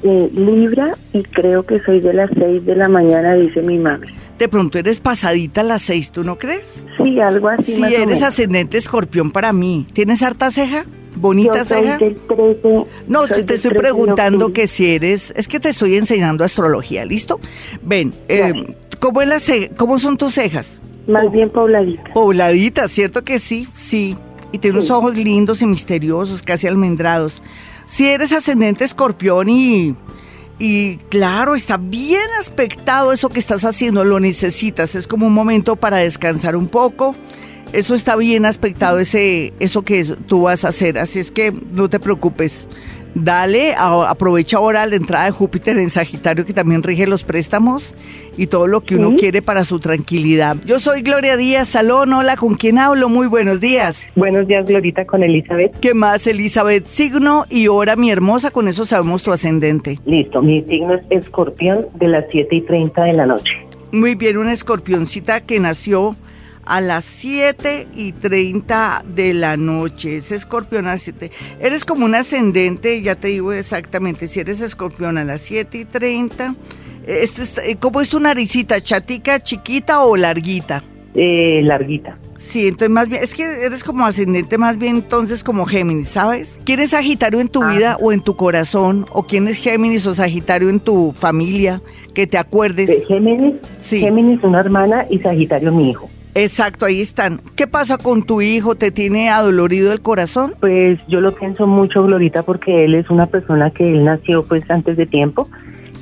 Eh, Libra y creo que soy de las 6 de la mañana, dice mi mami. De pronto eres pasadita a las 6, ¿tú no crees? Sí, algo así. Sí, eres ascendente escorpión para mí. ¿Tienes harta ceja? Bonita ceja. no, si te estoy preguntando que si eres, es que te estoy enseñando astrología, ¿listo? Ven, eh, ¿cómo, es la ¿cómo son tus cejas? Más bien pobladitas. Pobladitas, ¿cierto que sí? Sí. Y tiene unos ojos lindos y misteriosos, casi almendrados. Si eres ascendente escorpión y, y claro, está bien aspectado eso que estás haciendo, lo necesitas, es como un momento para descansar un poco eso está bien aspectado, ese, eso que tú vas a hacer. Así es que no te preocupes. Dale, aprovecha ahora la entrada de Júpiter en Sagitario que también rige los préstamos y todo lo que uno quiere para su tranquilidad. Yo soy Gloria Díaz Salón, hola, ¿con quién hablo? Muy buenos días. Buenos días, Glorita, con Elizabeth. ¿Qué más, Elizabeth? Signo y hora, mi hermosa, con eso sabemos tu ascendente. Listo, mi signo es escorpión de las 7 y 30 de la noche. Muy bien, una escorpioncita que nació a las 7 y 30 de la noche. Es escorpión a las 7. Eres como un ascendente, ya te digo exactamente, si eres escorpión a las 7 y 30. Este, ¿Cómo es tu naricita? ¿Chatica, chiquita o larguita? Eh, larguita. Sí, entonces más bien, es que eres como ascendente más bien entonces como Géminis, ¿sabes? ¿Quién es Sagitario en tu ah. vida o en tu corazón? ¿O quién es Géminis o Sagitario en tu familia? Que te acuerdes. Eh, Géminis, sí. Géminis una hermana y Sagitario mi hijo. Exacto, ahí están. ¿Qué pasa con tu hijo? ¿Te tiene adolorido el corazón? Pues yo lo pienso mucho, Glorita, porque él es una persona que él nació pues antes de tiempo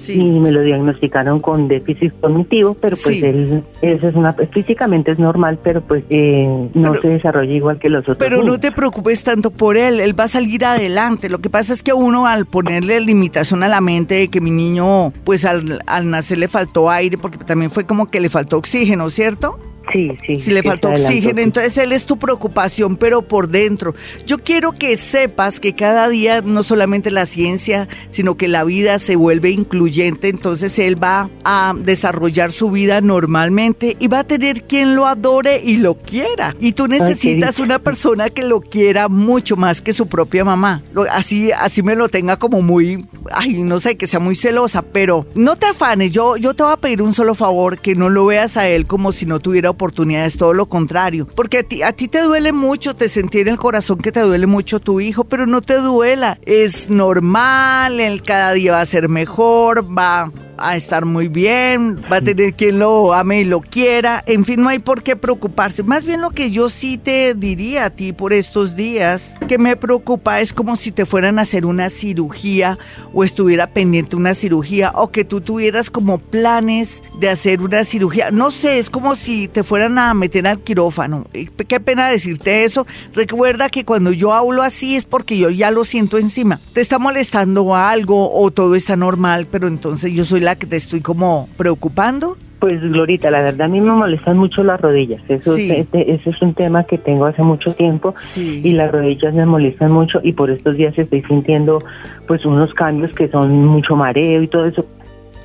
y me lo diagnosticaron con déficit cognitivo, pero pues él eso es una físicamente es normal, pero pues eh, no se desarrolla igual que los otros. Pero no te preocupes tanto por él, él va a salir adelante. Lo que pasa es que uno al ponerle limitación a la mente de que mi niño pues al, al nacer le faltó aire porque también fue como que le faltó oxígeno, ¿cierto? Sí, sí. Si le faltó oxígeno, entonces él es tu preocupación, pero por dentro. Yo quiero que sepas que cada día no solamente la ciencia, sino que la vida se vuelve incluyente, entonces él va a desarrollar su vida normalmente y va a tener quien lo adore y lo quiera. Y tú necesitas una persona que lo quiera mucho más que su propia mamá. Así, así me lo tenga como muy, ay, no sé, que sea muy celosa, pero no te afanes. Yo, yo te voy a pedir un solo favor, que no lo veas a él como si no tuviera oportunidades, todo lo contrario. Porque a ti, a ti te duele mucho, te sentí en el corazón que te duele mucho tu hijo, pero no te duela. Es normal, él cada día va a ser mejor, va a estar muy bien, va a tener quien lo ame y lo quiera, en fin, no hay por qué preocuparse. Más bien lo que yo sí te diría a ti por estos días, que me preocupa es como si te fueran a hacer una cirugía o estuviera pendiente una cirugía o que tú tuvieras como planes de hacer una cirugía. No sé, es como si te fueran a meter al quirófano. Qué pena decirte eso. Recuerda que cuando yo hablo así es porque yo ya lo siento encima. Te está molestando algo o todo está normal, pero entonces yo soy la que te estoy como preocupando? Pues Glorita, la verdad a mí me molestan mucho las rodillas. Eso, es, eso es un tema que tengo hace mucho tiempo y las rodillas me molestan mucho y por estos días estoy sintiendo pues unos cambios que son mucho mareo y todo eso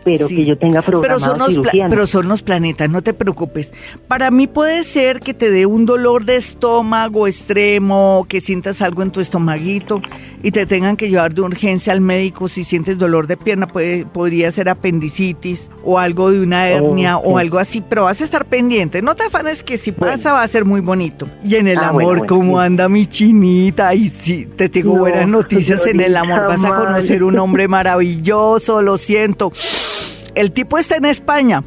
pero que yo tenga programado pero son, los pero son los planetas, no te preocupes. Para mí puede ser que te dé un dolor de estómago extremo, que sientas algo en tu estomaguito y te tengan que llevar de urgencia al médico si sientes dolor de pierna, puede, podría ser apendicitis o algo de una hernia o algo así, pero vas a estar pendiente. No te afanes que si pasa va a ser muy bonito. Y en el ah, amor, ¿cómo anda mi chinita? Y si te tengo buenas noticias en el amor, vas a conocer un hombre maravilloso, lo siento. El tipo está en España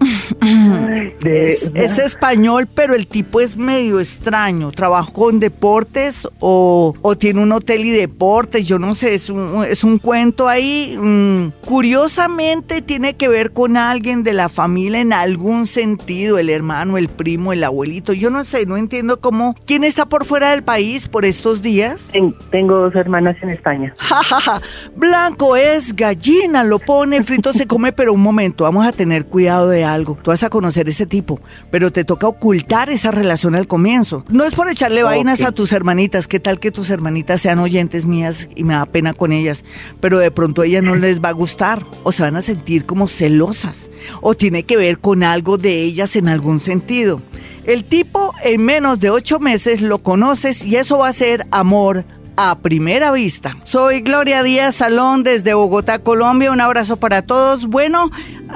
es, español, pero el tipo es medio extraño. Trabaja con deportes o, tiene un hotel y deportes, yo no sé, es un, es un cuento ahí. Mm, curiosamente tiene que ver con alguien de la familia en algún sentido, el hermano, el primo, el abuelito. Yo no sé, no entiendo cómo. ¿Quién está por fuera del país por estos días? Tengo dos hermanas en España. Blanco es gallina, lo pone frito, se come, pero un momento, vamos a tener cuidado de algo tú vas a conocer ese tipo, pero te toca ocultar esa relación al comienzo. No es por echarle vainas a tus hermanitas, qué tal que tus hermanitas sean oyentes mías y me da pena con ellas, pero de pronto a ellas no les va a gustar o se van a sentir como celosas o tiene que ver con algo de ellas en algún sentido. El tipo en menos de ocho meses lo conoces y eso va a ser amor a primera vista. Soy Gloria Díaz Salón desde Bogotá, Colombia. Un abrazo para todos. Bueno,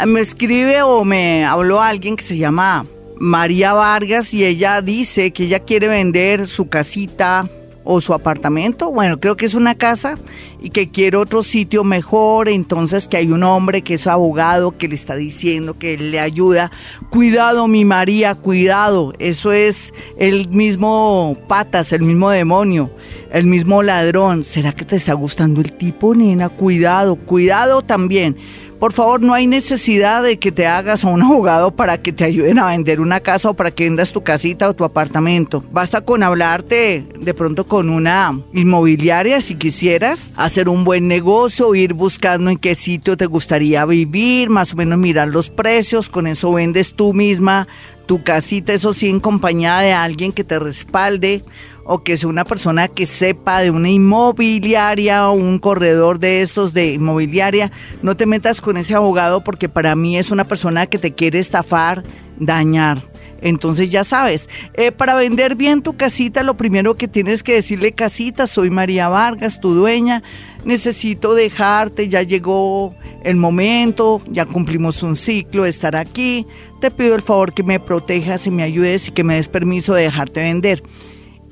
me escribe o me habló alguien que se llama María Vargas y ella dice que ella quiere vender su casita o su apartamento, bueno, creo que es una casa y que quiere otro sitio mejor, entonces que hay un hombre que es abogado que le está diciendo que le ayuda, cuidado mi María, cuidado, eso es el mismo patas, el mismo demonio, el mismo ladrón, ¿será que te está gustando el tipo, nena? Cuidado, cuidado también por favor, no hay necesidad de que te hagas a un abogado para que te ayuden a vender una casa o para que vendas tu casita o tu apartamento. Basta con hablarte de pronto con una inmobiliaria si quisieras hacer un buen negocio, ir buscando en qué sitio te gustaría vivir, más o menos mirar los precios, con eso vendes tú misma tu casita, eso sí, en compañía de alguien que te respalde o que sea una persona que sepa de una inmobiliaria o un corredor de estos de inmobiliaria, no te metas con ese abogado porque para mí es una persona que te quiere estafar, dañar. Entonces ya sabes, eh, para vender bien tu casita, lo primero que tienes que decirle, casita, soy María Vargas, tu dueña, necesito dejarte, ya llegó el momento, ya cumplimos un ciclo de estar aquí, te pido el favor que me protejas y me ayudes y que me des permiso de dejarte vender.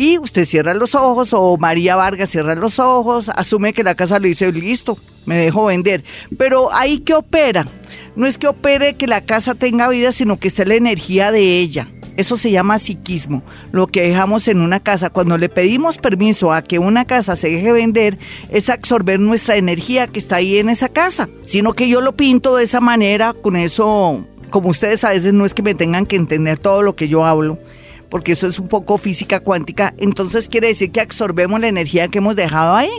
Y usted cierra los ojos o María Vargas cierra los ojos, asume que la casa lo dice listo, me dejo vender. Pero ahí que opera, no es que opere que la casa tenga vida, sino que esté la energía de ella. Eso se llama psiquismo, lo que dejamos en una casa. Cuando le pedimos permiso a que una casa se deje vender, es absorber nuestra energía que está ahí en esa casa. Sino que yo lo pinto de esa manera, con eso, como ustedes a veces no es que me tengan que entender todo lo que yo hablo porque eso es un poco física cuántica, entonces quiere decir que absorbemos la energía que hemos dejado ahí.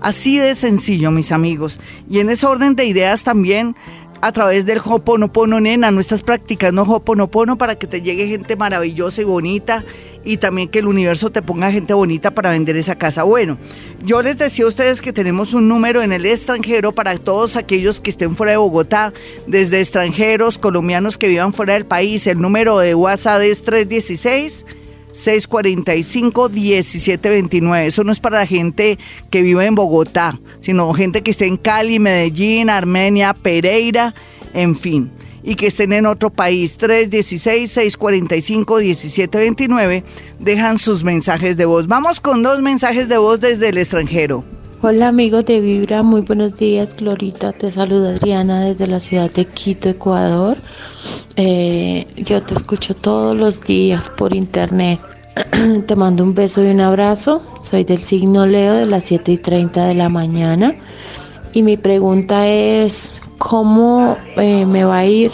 Así de sencillo, mis amigos. Y en ese orden de ideas también a través del Hoponopono, nena, no estás practicando Hoponopono para que te llegue gente maravillosa y bonita y también que el universo te ponga gente bonita para vender esa casa. Bueno, yo les decía a ustedes que tenemos un número en el extranjero para todos aquellos que estén fuera de Bogotá, desde extranjeros, colombianos que vivan fuera del país. El número de WhatsApp es 316. 645-1729. Eso no es para la gente que vive en Bogotá, sino gente que esté en Cali, Medellín, Armenia, Pereira, en fin y que estén en otro país. 316-645-1729. Dejan sus mensajes de voz. Vamos con dos mensajes de voz desde el extranjero. Hola amigos de Vibra, muy buenos días Glorita, te saluda Adriana desde la ciudad de Quito, Ecuador. Eh, yo te escucho todos los días por internet. te mando un beso y un abrazo. Soy del signo Leo de las 7 y 30 de la mañana. Y mi pregunta es, cómo eh, me va a ir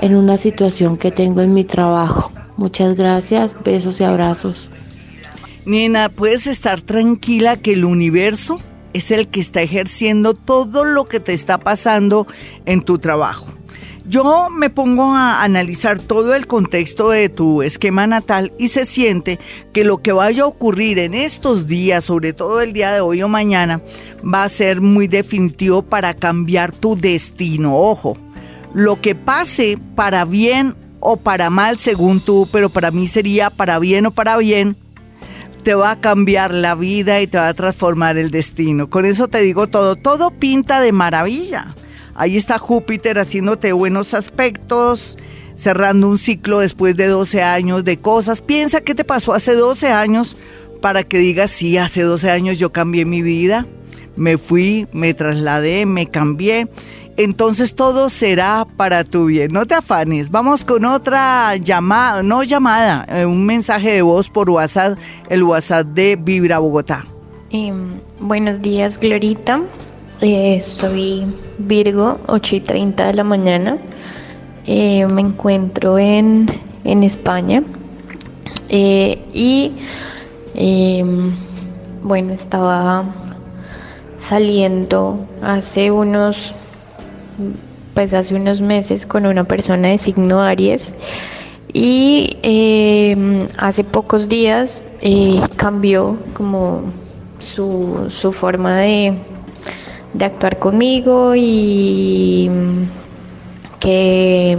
en una situación que tengo en mi trabajo. Muchas gracias, besos y abrazos. Nina, puedes estar tranquila que el universo es el que está ejerciendo todo lo que te está pasando en tu trabajo. Yo me pongo a analizar todo el contexto de tu esquema natal y se siente que lo que vaya a ocurrir en estos días, sobre todo el día de hoy o mañana, va a ser muy definitivo para cambiar tu destino. Ojo, lo que pase para bien o para mal según tú, pero para mí sería para bien o para bien, te va a cambiar la vida y te va a transformar el destino. Con eso te digo todo, todo pinta de maravilla. Ahí está Júpiter haciéndote buenos aspectos, cerrando un ciclo después de 12 años de cosas. Piensa qué te pasó hace 12 años para que digas, sí, hace 12 años yo cambié mi vida, me fui, me trasladé, me cambié. Entonces todo será para tu bien. No te afanes. Vamos con otra llamada, no llamada, eh, un mensaje de voz por WhatsApp, el WhatsApp de Vibra Bogotá. Em, buenos días, Glorita. Eh, soy Virgo, 8 y 30 de la mañana. Eh, me encuentro en, España. Eh, y em, bueno, estaba saliendo hace unos, pues hace unos meses con una persona de signo Aries. Y em, hace pocos días cambió como su, su forma de de actuar conmigo y que,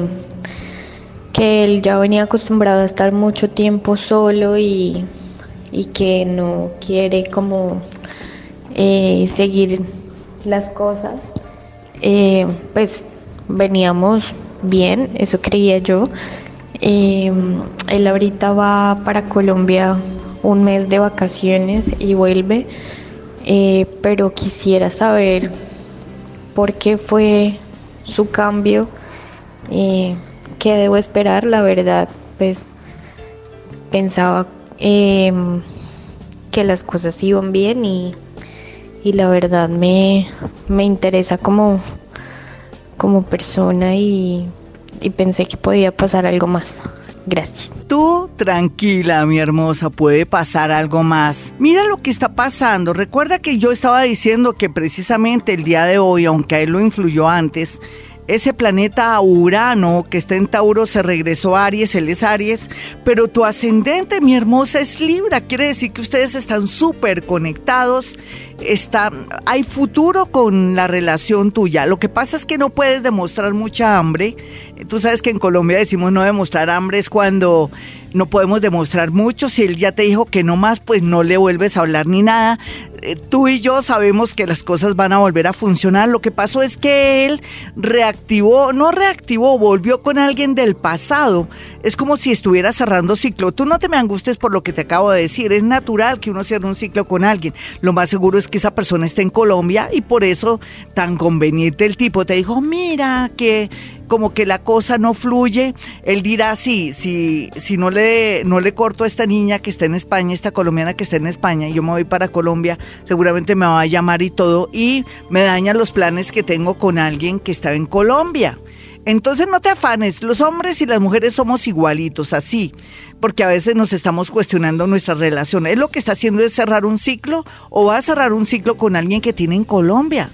que él ya venía acostumbrado a estar mucho tiempo solo y, que no quiere como eh, seguir las cosas. Eh, pues veníamos bien, eso creía yo. Eh, él ahorita va para Colombia un mes de vacaciones y vuelve. Eh, pero quisiera saber por qué fue su cambio, eh, qué debo esperar, la verdad, pues pensaba em, que las cosas iban bien y, la verdad me, interesa como, como persona y pensé que podía pasar algo más. Gracias. Tú tranquila, mi hermosa, puede pasar algo más. Mira lo que está pasando. Recuerda que yo estaba diciendo que precisamente el día de hoy, aunque a él lo influyó antes, ese planeta Urano que está en Tauro se regresó a Aries, él es Aries, pero tu ascendente, mi hermosa, es Libra. Quiere decir que ustedes están súper conectados, está, hay futuro con la relación tuya. Lo que pasa es que no puedes demostrar mucha hambre. Tú sabes que en Colombia decimos no demostrar hambre es cuando no podemos demostrar mucho. Si él ya te dijo que no más, pues no le vuelves a hablar ni nada. Eh, tú y yo sabemos que las cosas van a volver a funcionar. Lo que pasó es que él reactivó, no reactivó, volvió con alguien del pasado. Es como si estuviera cerrando ciclo. Tú no te me angustes por lo que te acabo de decir. Es natural que uno cierre un ciclo con alguien. Lo más seguro es que esa persona esté en Colombia y por eso tan conveniente el tipo te dijo, mira que como que la cosa no fluye, él dirá, sí, si, si no, le, no le corto a esta niña que está en España, esta colombiana que está en España, y yo me voy para Colombia, seguramente me va a llamar y todo, y me daña los planes que tengo con alguien que está en Colombia. Entonces no te afanes, los hombres y las mujeres somos igualitos, así, porque a veces nos estamos cuestionando nuestra relación. ¿Es lo que está haciendo es cerrar un ciclo o va a cerrar un ciclo con alguien que tiene en Colombia?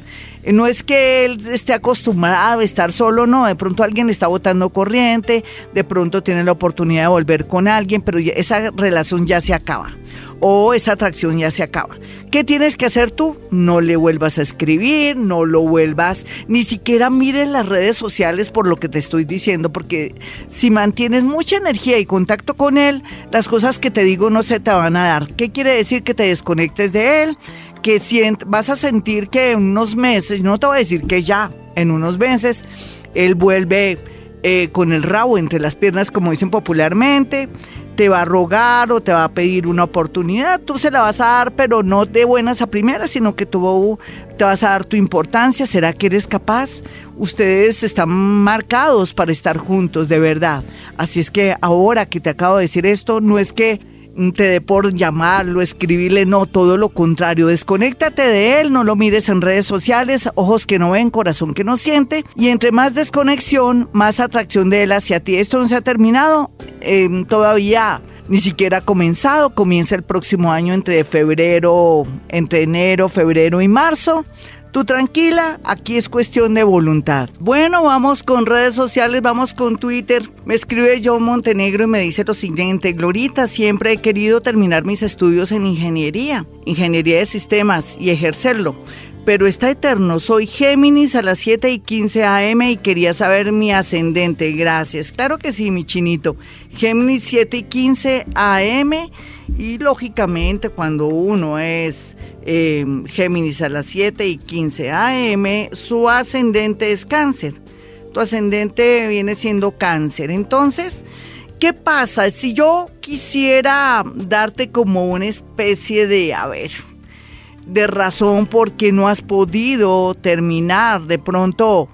No es que él esté acostumbrado a estar solo, no, de pronto alguien está botando corriente, de pronto tiene la oportunidad de volver con alguien, pero esa relación ya se acaba o esa atracción ya se acaba. ¿Qué tienes que hacer tú? No le vuelvas a escribir, no lo vuelvas, ni siquiera mires las redes sociales por lo que te estoy diciendo, porque si mantienes mucha energía y contacto con él, las cosas que te digo no se te van a dar. ¿Qué quiere decir que te desconectes de él? Que vas a sentir que en unos meses, no te voy a decir que ya, en unos meses, él vuelve eh, con el rabo entre las piernas, como dicen popularmente, te va a rogar o te va a pedir una oportunidad, tú se la vas a dar, pero no de buenas a primeras, sino que tú te vas a dar tu importancia, ¿será que eres capaz? Ustedes están marcados para estar juntos, de verdad. Así es que ahora que te acabo de decir esto, no es que te por llamarlo, escribirle, no, todo lo contrario, desconéctate de él, no lo mires en redes sociales, ojos que no ven, corazón que no siente, y entre más desconexión, más atracción de él hacia ti. Esto no se ha terminado, em, todavía ni siquiera ha comenzado, comienza el próximo año entre febrero, entre enero, febrero y marzo. Tú tranquila, aquí es cuestión de voluntad. Bueno, vamos con redes sociales, vamos con Twitter. Me escribe John Montenegro y me dice lo siguiente, Glorita, siempre he querido terminar mis estudios en ingeniería, ingeniería de sistemas y ejercerlo pero está eterno. Soy Géminis a las 7 y 15 AM y quería saber mi ascendente. Gracias. Claro que sí, mi chinito. Géminis 7 y 15 AM y lógicamente cuando uno es eh, Géminis a las 7 y 15 AM, su ascendente es cáncer. Tu ascendente viene siendo cáncer. Entonces, ¿qué pasa? Si yo quisiera darte como una especie de, a ver, de razón por qué no has podido terminar. De pronto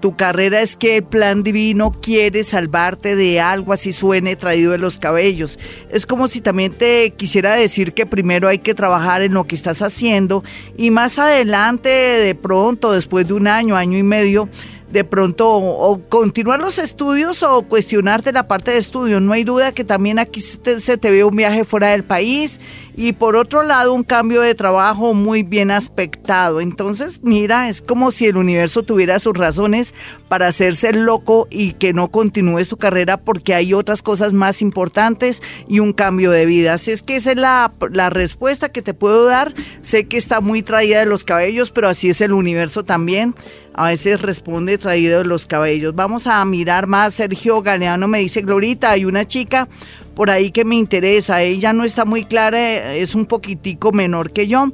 tu carrera es que el plan divino quiere salvarte de algo así suene traído de los cabellos. Es como si también te quisiera decir que primero hay que trabajar en lo que estás haciendo y más adelante, de pronto, después de un año, año y medio, de pronto o continuar los estudios o cuestionarte la parte de estudio. No hay duda que también aquí se te ve un viaje fuera del país y por otro lado un cambio de trabajo muy bien aspectado. Entonces, mira, es como si el universo tuviera sus razones para hacerse loco y que no continúes tu carrera porque hay otras cosas más importantes y un cambio de vida. Así es que esa es la, la respuesta que te puedo dar. Sé que está muy traída de los cabellos, pero así es el universo también a veces responde traído los cabellos. Vamos a mirar más. Sergio Galeano me dice, Glorita, hay una chica por ahí que me interesa. Ella no está muy clara, es un poquitico menor que yo.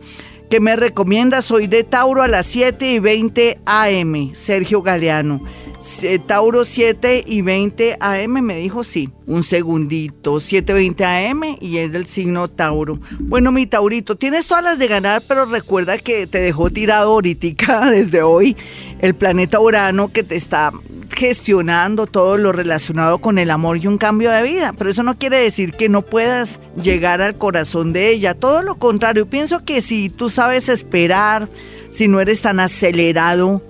¿Qué me recomienda? Soy de Tauro a las 7 y 20 AM. Sergio Galeano. Tauro 7 y 20 AM, me dijo sí. Un segundito, 7.20 AM y es del signo Tauro. Bueno, mi Taurito, tienes todas las de ganar, pero recuerda que te dejó tirado ahorita desde hoy el planeta Urano que te está gestionando todo lo relacionado con el amor y un cambio de vida. Pero eso no quiere decir que no puedas llegar al corazón de ella. Todo lo contrario, pienso que si tú sabes esperar, si no eres tan acelerado,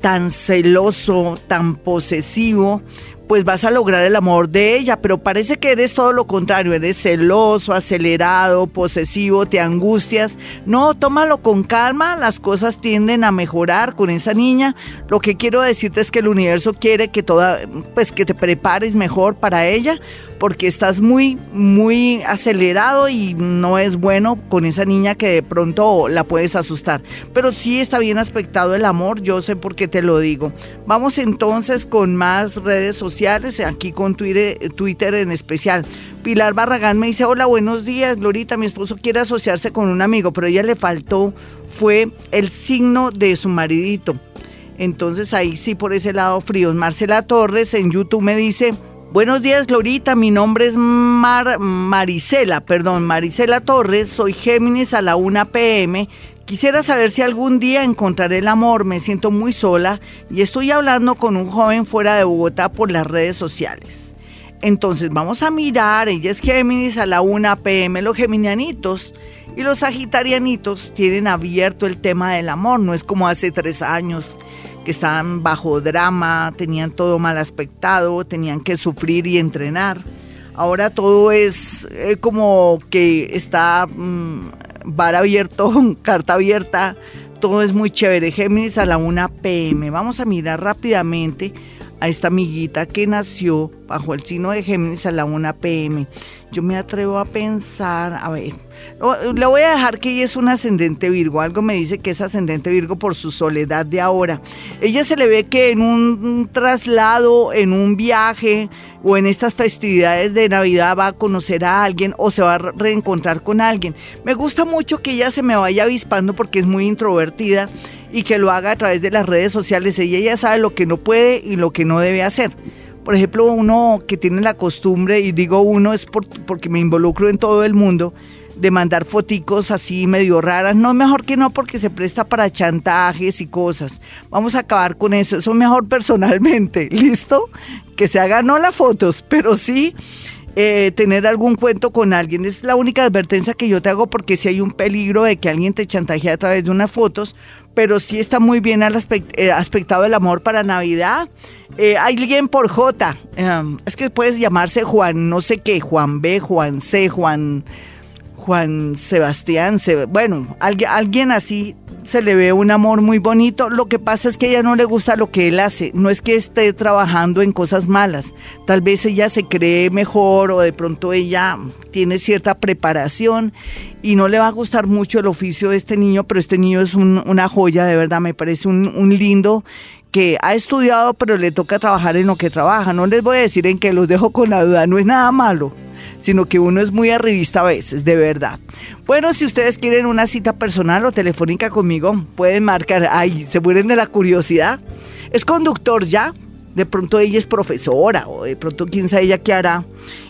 tan celoso, tan posesivo, pues vas a lograr el amor de ella, pero parece que eres todo lo contrario, eres celoso, acelerado, posesivo, te angustias. No, tómalo con calma, las cosas tienden a mejorar con esa niña. Lo que quiero decirte es que el universo quiere que toda, pues que te prepares mejor para ella, porque estás muy, muy acelerado y no es bueno con esa niña que de pronto la puedes asustar. Pero sí está bien aspectado el amor, yo sé por qué te lo digo. Vamos entonces con más redes sociales, aquí con Twitter, Twitter en especial. Pilar Barragán me dice, hola, buenos días, Lorita, mi esposo quiere asociarse con un amigo, pero ella le faltó, fue el signo de su maridito. Entonces ahí sí por ese lado frío. Marcela Torres en YouTube me dice, Buenos días, Glorita. Mi nombre es Mar Marisela, perdón, Marisela Torres. Soy Géminis a la 1 pm. Quisiera saber si algún día encontraré el amor. Me siento muy sola y estoy hablando con un joven fuera de Bogotá por las redes sociales. Entonces vamos a mirar. Ella es Géminis a la 1 pm. Los geminianitos y los sagitarianitos tienen abierto el tema del amor. No es como hace tres años que estaban bajo drama, tenían todo mal aspectado, tenían que sufrir y entrenar. Ahora todo es eh, como que está mm, bar abierto, carta abierta, todo es muy chévere. Géminis a la 1 pm. Vamos a mirar rápidamente a esta amiguita que nació bajo el signo de Géminis a la 1 pm. Yo me atrevo a pensar, a ver, le voy a dejar que ella es un ascendente Virgo. Algo me dice que es ascendente Virgo por su soledad de ahora. Ella se le ve que en un traslado, en un viaje o en estas festividades de Navidad va a conocer a alguien o se va a reencontrar con alguien. Me gusta mucho que ella se me vaya avispando porque es muy introvertida y que lo haga a través de las redes sociales. Ella ya sabe lo que no puede y lo que no debe hacer. Por ejemplo, uno que tiene la costumbre, y digo uno es porque me involucro en todo el mundo, de mandar foticos así medio raras. No, mejor que no porque se presta para chantajes y cosas. Vamos a acabar con eso. Eso mejor personalmente. ¿Listo? Que se hagan no las fotos, pero sí eh, tener algún cuento con alguien. Es la única advertencia que yo te hago porque si hay un peligro de que alguien te chantajee a través de unas fotos, pero sí está muy bien al eh, aspectado del amor para Navidad. Eh, hay alguien por J, em, es que puedes llamarse Juan, no sé qué, Juan B, Juan C, Juan Juan Sebastián, bueno, alguien, alguien así se le ve un amor muy bonito. Lo que pasa es que ella no le gusta lo que él hace. No es que esté trabajando en cosas malas. Tal vez ella se cree mejor o de pronto ella tiene cierta preparación y no le va a gustar mucho el oficio de este niño, pero este niño es una joya, de verdad, me parece un, un lindo que ha estudiado, pero le toca trabajar en lo que trabaja. No les voy a decir en que los dejo con la duda, no es nada malo sino que uno es muy arribista a veces, de verdad. Bueno, si ustedes quieren una cita personal o telefónica conmigo, pueden marcar, ay, se mueren de la curiosidad. Es conductor ya, de pronto ella es profesora o de pronto quién sabe ella qué hará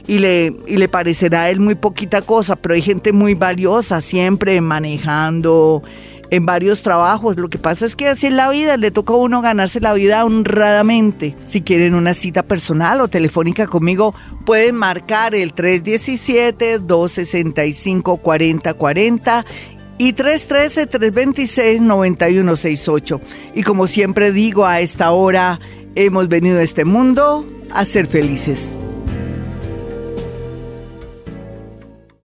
y le, y le parecerá a él muy poquita cosa, pero hay gente muy valiosa siempre manejando, en varios trabajos. Lo que pasa es que así es la vida, le toca a uno ganarse la vida honradamente. Si quieren una cita personal o telefónica conmigo, pueden marcar el 317-265-4040 y 313-326-9168. Y como siempre digo, a esta hora hemos venido a este mundo a ser felices.